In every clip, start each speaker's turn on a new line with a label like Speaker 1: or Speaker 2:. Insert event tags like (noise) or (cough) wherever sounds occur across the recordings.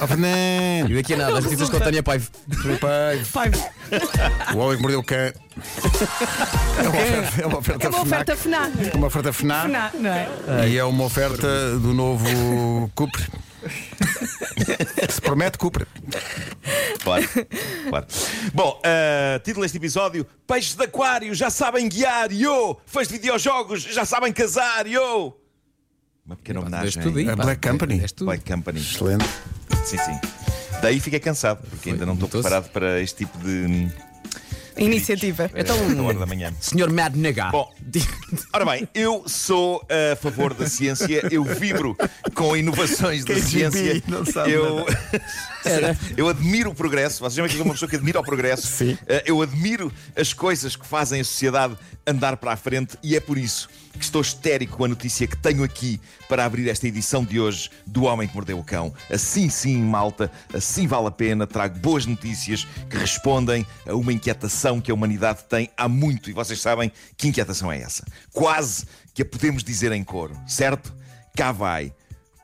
Speaker 1: Oh, Fernando!
Speaker 2: E daqui a nada, as notícias com a Tânia Paiva.
Speaker 1: Pai, O homem que mordeu o cão. É uma oferta, é uma oferta
Speaker 3: É uma
Speaker 1: FNAC.
Speaker 3: oferta FNAC.
Speaker 1: É uma oferta FNAC.
Speaker 3: FNAC, não é?
Speaker 1: E é uma oferta do novo Cupre. Se promete, Cupre.
Speaker 4: Claro, claro. Bom, uh, título deste episódio: Peixes de aquário já sabem guiar, yo! Fãs de videojogos já sabem casar, yo! Uma pequena homenagem.
Speaker 2: aí,
Speaker 1: A
Speaker 2: pá.
Speaker 1: Black Company.
Speaker 4: Black Company.
Speaker 1: Excelente.
Speaker 4: Sim, sim. Daí fiquei cansado, porque ainda não estou preparado para este tipo de.
Speaker 3: Iniciativa.
Speaker 2: Então,
Speaker 4: eh, na hora da manhã.
Speaker 2: Senhor Mad Nega.
Speaker 4: Bom. Ora bem, eu sou a favor da ciência, eu vibro com inovações da
Speaker 1: KGB,
Speaker 4: ciência.
Speaker 1: não sabe
Speaker 4: Eu, (laughs) (laughs) eu admiro o progresso. Vocês sabem que sou uma pessoa que admira o progresso.
Speaker 1: Sim.
Speaker 4: Eh, Eu admiro as coisas que fazem a sociedade andar para a frente e é por isso que estou histérico com a notícia que tenho aqui para abrir esta edição de hoje do Homem que Mordeu o Cão. Assim sim, malta, assim vale a pena. Trago boas notícias que respondem a uma inquietação que a humanidade tem há muito. E vocês sabem que inquietação é essa? Quase que a podemos dizer em coro, certo? Cá vai.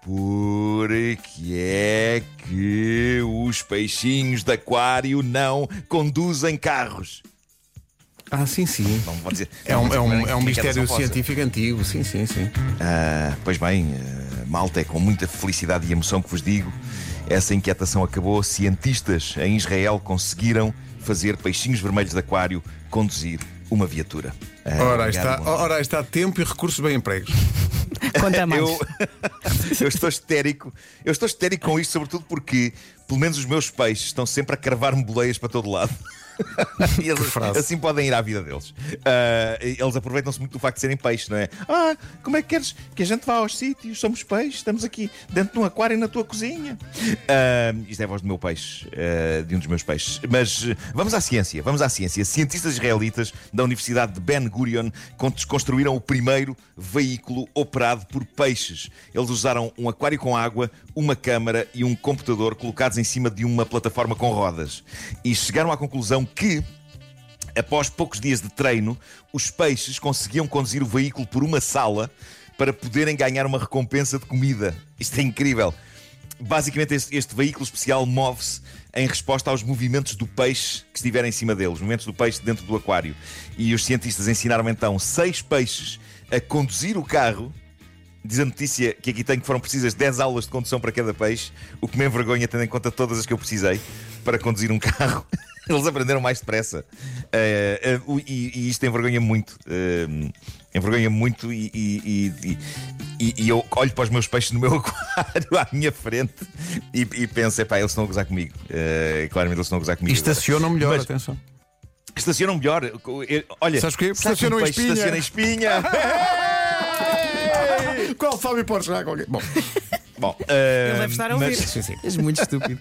Speaker 4: Por que é que os peixinhos de aquário não conduzem carros?
Speaker 1: Ah, sim, sim.
Speaker 4: Não vou dizer.
Speaker 1: É um, é um, é um mistério científico antigo, sim, sim, sim.
Speaker 4: Ah, pois bem, ah, malta, é com muita felicidade e emoção que vos digo. Essa inquietação acabou. Cientistas em Israel conseguiram fazer peixinhos vermelhos de aquário conduzir uma viatura. Ah,
Speaker 1: Ora,
Speaker 4: obrigado,
Speaker 1: está, ora, está tempo e recursos bem empregos.
Speaker 3: Conta (laughs) mais.
Speaker 4: Eu, (laughs) eu estou histérico. Eu estou histérico com isto, sobretudo porque, pelo menos, os meus peixes estão sempre a cravar-me boleias para todo lado. (laughs) Eles,
Speaker 1: frase.
Speaker 4: assim podem ir à vida deles. Ah, eles aproveitam-se muito do facto de serem peixes, não é? Ah, como é que queres que a gente vá aos sítios? Somos peixes, estamos aqui dentro de um aquário na tua cozinha. Ah, isto é a voz do meu peixe, ah, de um dos meus peixes. Mas vamos à ciência, vamos à ciência. Cientistas israelitas da Universidade de Ben Gurion con- construíram o primeiro veículo operado por peixes. Eles usaram um aquário com água, uma câmara e um computador colocados em cima de uma plataforma com rodas. E chegaram à conclusão que Após poucos dias de treino, os peixes conseguiam conduzir o veículo por uma sala para poderem ganhar uma recompensa de comida. Isto é incrível. Basicamente, este, este veículo especial move-se em resposta aos movimentos do peixe que estiver em cima dele, os movimentos do peixe dentro do aquário. E os cientistas ensinaram então seis peixes a conduzir o carro. Diz a notícia que aqui tem que foram precisas 10 aulas de condução para cada peixe, o que me envergonha, tendo em conta todas as que eu precisei para conduzir um (laughs) carro. Eles aprenderam mais depressa. Eh, o- e, e isto envergonha muito. Eh, envergonha muito e, e- e- e- e eu olho para os meus peixes no meu (laughs) aquário à minha frente e, e penso, epá, eles estão a gozar comigo. Claramente eles estão a gozar
Speaker 1: E
Speaker 4: comigo. agora.
Speaker 1: estacionam melhor,
Speaker 4: Mas-
Speaker 1: atenção.
Speaker 4: Estacionam melhor. Olha,
Speaker 1: Sabes
Speaker 4: que
Speaker 1: Estacionam
Speaker 4: um
Speaker 1: em
Speaker 4: peixe
Speaker 1: espinha.
Speaker 4: Estaciona em espinha. (laughs)
Speaker 1: Qual Fábio chegar com alguém? Bom,
Speaker 4: Bom,
Speaker 3: Ele
Speaker 4: eh,
Speaker 3: deve estar a ouvir.
Speaker 4: mas-
Speaker 2: És muito estúpido.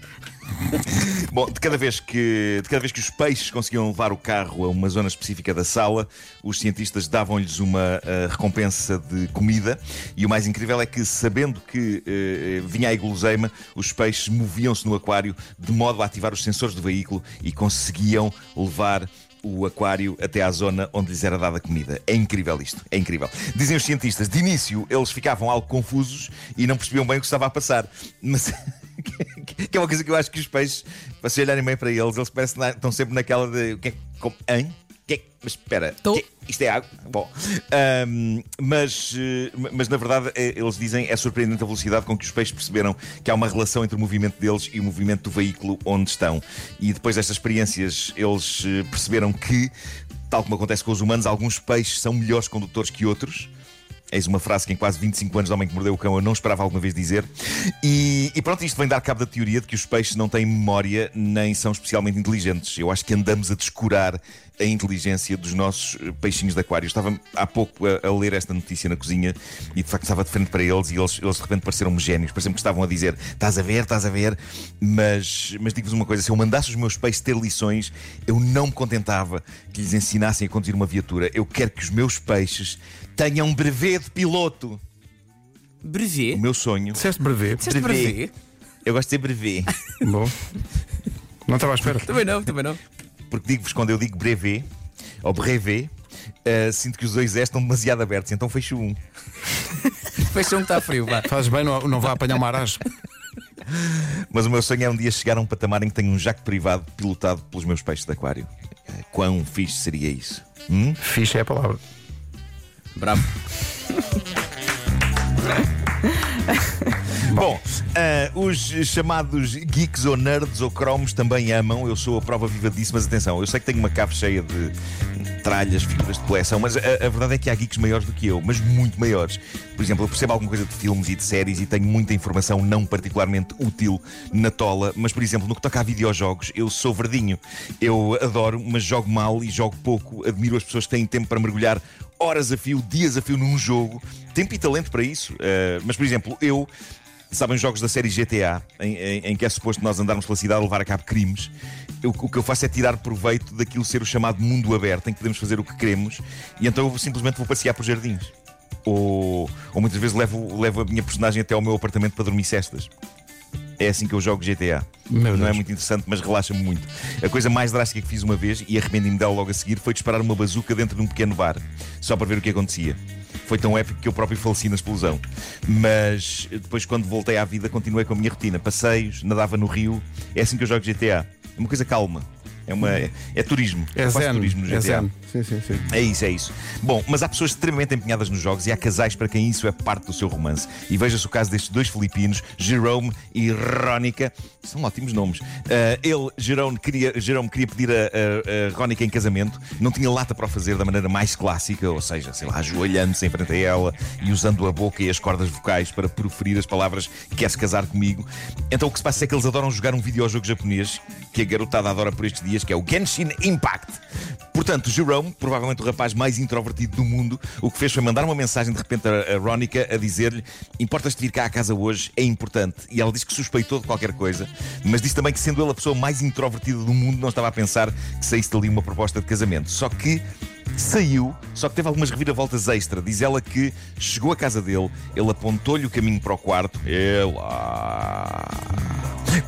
Speaker 2: (laughs)
Speaker 4: Bom, de cada, vez que, de cada vez que os peixes conseguiam levar o carro a uma zona específica da sala, os cientistas davam-lhes uma eh, recompensa de comida. E o mais incrível é que, sabendo que eh, vinha a guloseima, os peixes moviam-se no aquário de modo a ativar os sensores do veículo e conseguiam levar o aquário até à zona onde lhes era dada a comida. É incrível isto, é incrível. Dizem os cientistas, de início eles ficavam algo confusos e não percebiam bem o que estava a passar. Mas (laughs) (laughs) que é uma coisa que eu acho que os peixes, para se olharem bem para eles, eles parecem estão sempre naquela de o que é como- Hein? Que é- mas espera,
Speaker 2: Tô.
Speaker 4: que- isto é água? Bom, ahm, mas, eh, mas na verdade eh, eles dizem é surpreendente a velocidade com que os peixes perceberam que há uma relação entre o movimento deles e o movimento do veículo onde estão. E depois destas experiências, eles eh, perceberam que, tal como acontece com os humanos, alguns peixes são melhores condutores que outros. Eis uma frase que em quase 25 anos de Homem que Mordeu o Cão eu não esperava alguma vez dizer. E, e pronto, isto vem dar cabo da teoria de que os peixes não têm memória nem são especialmente inteligentes. Eu acho que andamos a descurar a inteligência dos nossos eh, peixinhos de aquário. Estava há pouco a, a ler esta notícia na cozinha e de facto estava de frente para eles e eles, eles de repente pareceram-me gênios. Pareciam que estavam a dizer: estás a ver, estás a ver. Mas, mas digo-vos uma coisa: se eu mandasse os meus peixes ter lições, eu não me contentava que lhes ensinassem a conduzir uma viatura. Eu quero que os meus peixes tenham um brevet de piloto.
Speaker 2: Brevet?
Speaker 4: O meu sonho.
Speaker 1: disseste brevet.
Speaker 2: Disseste
Speaker 4: brevet.
Speaker 2: brevet?
Speaker 4: Eu gosto de dizer brevet. (laughs)
Speaker 1: Bom. Não estava à espera.
Speaker 2: Também não, também não.
Speaker 4: Porque digo-vos, quando eu digo brevet ou brevet, eh, sinto que os dois S estão demasiado abertos, então fecho um. (laughs)
Speaker 2: Fecha um que está frio, vá.
Speaker 1: Fazes bem, não, não vá apanhar uma aragem.
Speaker 4: Mas o meu sonho é um dia chegar a um patamar em que tenho um jaco privado pilotado pelos meus peixes de aquário. Quão fixe seria isso? Hum?
Speaker 1: Ficha é a palavra.
Speaker 2: Bravo. (laughs)
Speaker 4: Bom, ah, os chamados geeks ou nerds ou cromos também amam. Eu sou a prova viva disso, mas atenção, eu sei que tenho uma cave cheia de tralhas, figuras de coleção, mas a, a verdade é que há geeks maiores do que eu, mas muito maiores. Por exemplo, eu percebo alguma coisa de filmes e de séries e tenho muita informação não particularmente útil na tola, mas por exemplo, no que toca a videojogos, eu sou verdinho. Eu adoro, mas jogo mal e jogo pouco. Admiro as pessoas que têm tempo para mergulhar horas a fio, dias a fio num jogo. Tempo e talento para isso. Uh, mas, por exemplo, eu sabem jogos da série GTA, em, em, em, que é suposto nós andarmos pela cidade a levar a cabo crimes. Eu, o que eu faço é tirar proveito daquilo ser o chamado mundo aberto, em que podemos fazer o que queremos, e então eu simplesmente vou passear por jardins. Ou, ou muitas vezes levo, levo a minha personagem até ao meu apartamento para dormir cestas. É assim que eu jogo GTA.
Speaker 1: Meu
Speaker 4: Não é
Speaker 1: Deus.
Speaker 4: muito interessante, mas relaxa-me muito. A coisa mais drástica que fiz uma vez, e arrependi-me dela logo a seguir, foi disparar uma bazuca dentro de um pequeno bar, só para ver o que acontecia. Foi tão épico que eu próprio faleci na explosão. Mas depois, quando voltei à vida, continuei com a minha rotina. Passeios, nadava no rio. É assim que eu jogo GTA. Uma coisa calma. É, uma, é, é turismo.
Speaker 1: É zen.
Speaker 4: turismo no GTA.
Speaker 1: É zen. Sim, sim, sim.
Speaker 4: É isso, é isso. Bom, mas há pessoas extremamente empenhadas nos jogos e há casais para quem isso é parte do seu romance. E veja-se o caso destes dois filipinos, Jerome e Rónica. São ótimos nomes. Ah, ele, Jerome, queria, Jerome queria pedir a, a, a Rónica em casamento, não tinha lata para o fazer da maneira mais clássica, ou seja, sei lá, ajoelhando-se em frente a ela e usando a boca e as cordas vocais para proferir as palavras quer-se casar comigo. Então o que se passa é que eles adoram jogar um videojogo japonês que a garotada adora por estes dias, que é o Genshin Impact. Portanto, Jerome, provavelmente o rapaz mais introvertido do mundo, o que fez foi mandar uma mensagem de repente a, Rónica a dizer-lhe: Importas-te vir cá à casa hoje? É importante. E ela disse que suspeitou de qualquer coisa, mas disse também que, sendo ele a pessoa mais introvertida do mundo, não estava a pensar que saísse dali uma proposta de casamento. Só que saiu, só que teve algumas reviravoltas extra. Diz ela que chegou à casa dele, ele apontou-lhe o caminho para o quarto. Ela.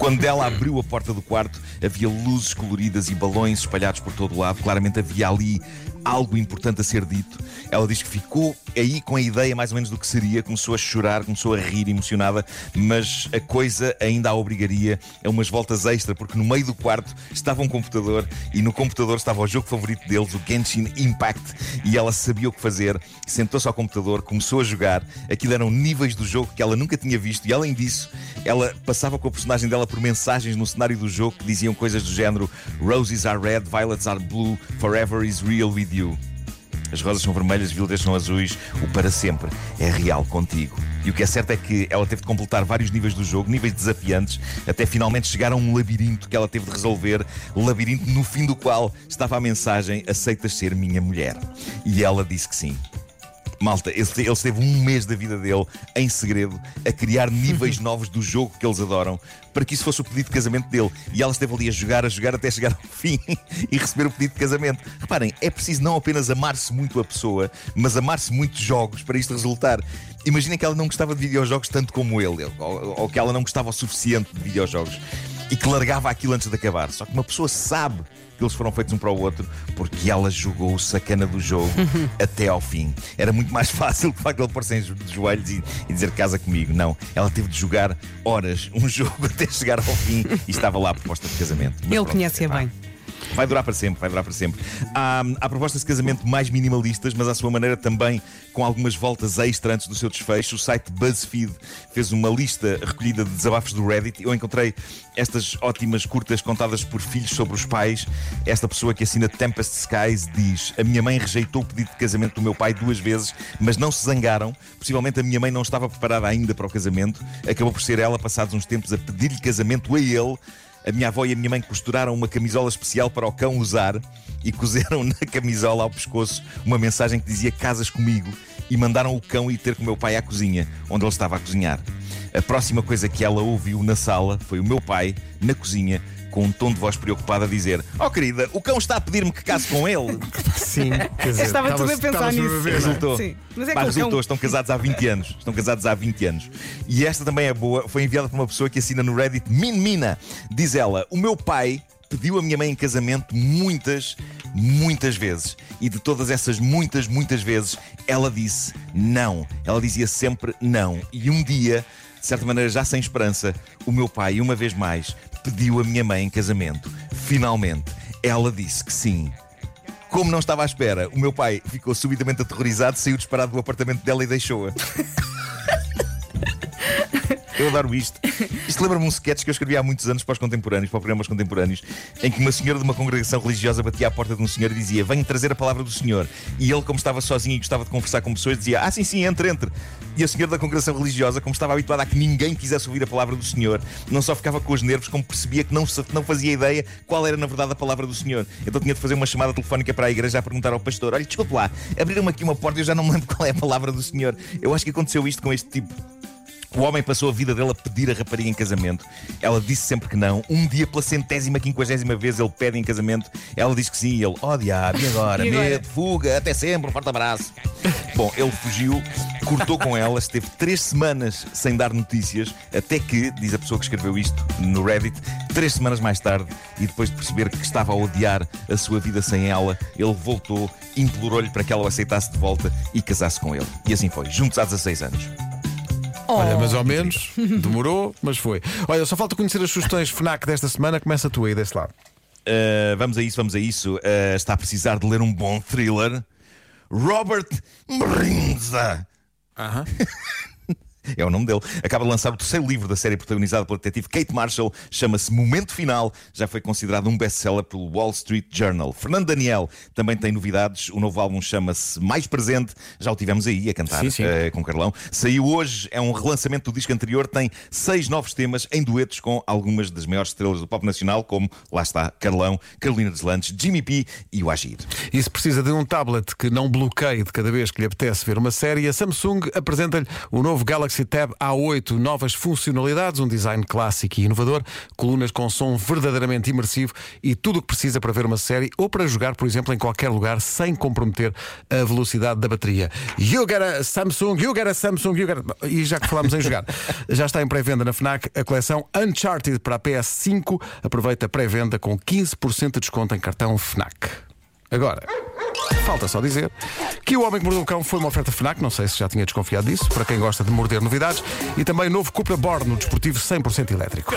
Speaker 4: Quando ela abriu a porta do quarto, havia luzes coloridas e balões espalhados por todo o lado. Claramente havia ali algo importante a ser dito. Ela diz que ficou aí com a ideia mais ou menos do que seria, começou a chorar, começou a rir emocionada, mas a coisa ainda a obrigaria a umas voltas extra, porque no meio do quarto estava um computador e no computador estava o jogo favorito deles, o Genshin Impact, e ela sabia o que fazer, sentou-se ao computador, começou a jogar. Aquilo eram níveis do jogo que ela nunca tinha visto, e além disso, ela passava com a personagem dela por mensagens no cenário do jogo que diziam coisas do género Roses are red, violets are blue, forever is real with you. As rosas são vermelhas, as violetas são azuis, o para sempre é real contigo. E o que é certo é que ela teve de completar vários níveis do jogo, níveis desafiantes, até finalmente chegar a um labirinto que ela teve de resolver, labirinto no fim do qual estava a mensagem: Aceitas ser minha mulher? E ela disse que sim. Malta, ele ele esteve um mês da vida dele em segredo a criar níveis (laughs) novos do jogo que eles adoram para que isso fosse o pedido de casamento dele. E ela esteve ali a jogar, a jogar até chegar ao (laughs) fim e receber o pedido de casamento. Reparem, é preciso não apenas amar-se muito a pessoa, mas amar-se muito jogos para isto resultar. Imaginem que ela não gostava de videojogos tanto como ele, ou, ou que ela não gostava o suficiente de videojogos e que largava aquilo antes de acabar. Só que uma pessoa sabe que eles foram feitos um para o outro porque ela jogou o sacana do jogo (laughs) até ao fim. Era muito mais (laughs) fácil de facto ele pôr-se em de joelhos e, e dizer casa comigo. Não, ela teve de jogar horas um (laughs) jogo até chegar ao fim e estava lá a proposta de casamento. Mas
Speaker 3: Ele conhece-a bem.
Speaker 4: Vai durar para sempre, vai durar para sempre. Há, há propostas de casamento mais minimalistas, mas à sua maneira também com algumas voltas extra antes do seu desfecho. O site BuzzFeed fez uma lista recolhida de desabafos do Reddit. Eu encontrei estas ótimas curtas contadas por filhos sobre os pais. Esta pessoa que assina Tempest Skies diz: A minha mãe rejeitou o pedido de casamento do meu pai duas vezes, mas não se zangaram. Possivelmente a minha mãe não estava preparada ainda para o casamento. Acabou por ser ela, passados uns tempos, a pedir-lhe casamento a ele. A minha avó e a minha mãe costuraram uma camisola especial para o cão usar e cozeram (laughs) na camisola ao pescoço uma mensagem que dizia Casas comigo e mandaram o cão ir ter com o meu pai à cozinha, onde ele estava a cozinhar. A próxima coisa que ela ouviu na sala foi o meu pai, na cozinha, com um tom de voz preocupado a dizer: Oh querida, o cão está a pedir-me que case com ele. (laughs)
Speaker 1: Sim, quer dizer,
Speaker 3: Estava tudo a pensar nisso.
Speaker 1: ver, é?
Speaker 4: Resultou.
Speaker 3: Sim. Mas é
Speaker 4: Pá,
Speaker 3: que
Speaker 4: resultou,
Speaker 3: cão-
Speaker 4: estão casados há 20 anos. Estão casados há 20 anos. E esta também é boa, foi enviada por uma pessoa que assina no Reddit Min Mina. Diz ela: O meu pai pediu a minha mãe em casamento muitas, muitas vezes. E de todas essas muitas, muitas vezes, ela disse não. Ela dizia sempre não. E um dia De certa maneira, já sem esperança, o meu pai, uma vez mais, pediu a minha mãe em casamento. Finalmente, ela disse que sim. Como não estava à espera, o meu pai ficou subitamente aterrorizado, saiu disparado do apartamento dela e deixou-a. (laughs) Eu adoro isto. Isto lembra-me um sketch que eu escrevi há muitos anos para os contemporâneos, para programas contemporâneos, em que uma senhora de uma congregação religiosa batia à porta de um senhor e dizia: Venho trazer a palavra do Senhor. E ele, como estava sozinho e gostava de conversar com pessoas, dizia: Ah, sim, sim, entre, entre. E a senhora da congregação religiosa, como estava habituada a que ninguém quisesse ouvir a palavra do Senhor, não só ficava com os nervos, como percebia que não, não fazia ideia qual era na verdade a palavra do Senhor. Então tinha de fazer uma chamada telefónica para a igreja a perguntar ao pastor: Olha, desculpe lá, abriram-me aqui uma porta e eu já não me lembro (laughs) qual é a palavra do Senhor. Eu acho que aconteceu isto com este tipo. O homem passou a vida dele a pedir a rapariga em casamento. Ela disse sempre que não. Um dia, pela centésima, quinquagésima vez, ele pede em casamento. Ela disse que sim. E ele, oh diabo? (laughs)
Speaker 3: E agora?
Speaker 4: Medo, fuga, até sempre, um forte abraço. Bom, ele fugiu, cortou com ela, esteve três semanas sem dar notícias, até que, diz a pessoa que escreveu isto no Reddit, três semanas mais tarde, e depois de perceber que estava a odiar a sua vida sem ela, ele voltou, implorou-lhe para que ela o aceitasse de volta e casasse com ele. E assim foi, juntos há 16 anos.
Speaker 1: Olha, mas ao menos demorou, mas foi. Olha, só falta conhecer as sugestões FNAC desta semana. Começa tu aí desse lado.
Speaker 4: Uh, vamos a isso, vamos a isso. Uh, está a precisar de ler um bom thriller. Robert Brinza.
Speaker 1: Aham. (laughs) (laughs)
Speaker 4: É o nome dele. Acaba de lançar o terceiro livro da série protagonizada pela detetive Kate Marshall. Chama-se Momento Final. Já foi considerado um best-seller pelo Wall Street Journal. Fernando Daniel também tem novidades. O novo álbum chama-se Mais Presente. Já o tivemos aí a cantar
Speaker 1: Sim, sim.
Speaker 4: eh, com Carlão. Saiu hoje. É um relançamento do disco anterior. Tem seis novos temas em duetos com algumas das maiores estrelas do pop nacional, como, lá está, Carlão, Carolina Deslandes, Jimmy P e o Agir.
Speaker 1: E se precisa de um tablet que não bloqueie de cada vez que lhe apetece ver uma série, a Samsung apresenta-lhe o novo Galaxy Tab A8, novas funcionalidades, um design clássico e inovador, colunas com som verdadeiramente imersivo e tudo o que precisa para ver uma série ou para jogar, por exemplo, em qualquer lugar sem comprometer a velocidade da bateria. You get a Samsung, you get a Samsung, you get a... E já que falámos em jogar, (laughs) já está em pré-venda na FNAC a coleção Uncharted para a PS5. Aproveita a pré-venda com 15% de desconto em cartão FNAC. Agora, falta só dizer que o Homem que Mordeu o Cão foi uma oferta FNAC, não sei se já tinha desconfiado disso, para quem gosta de morder novidades, e também novo Cupra Born, no desportivo 100% elétrico.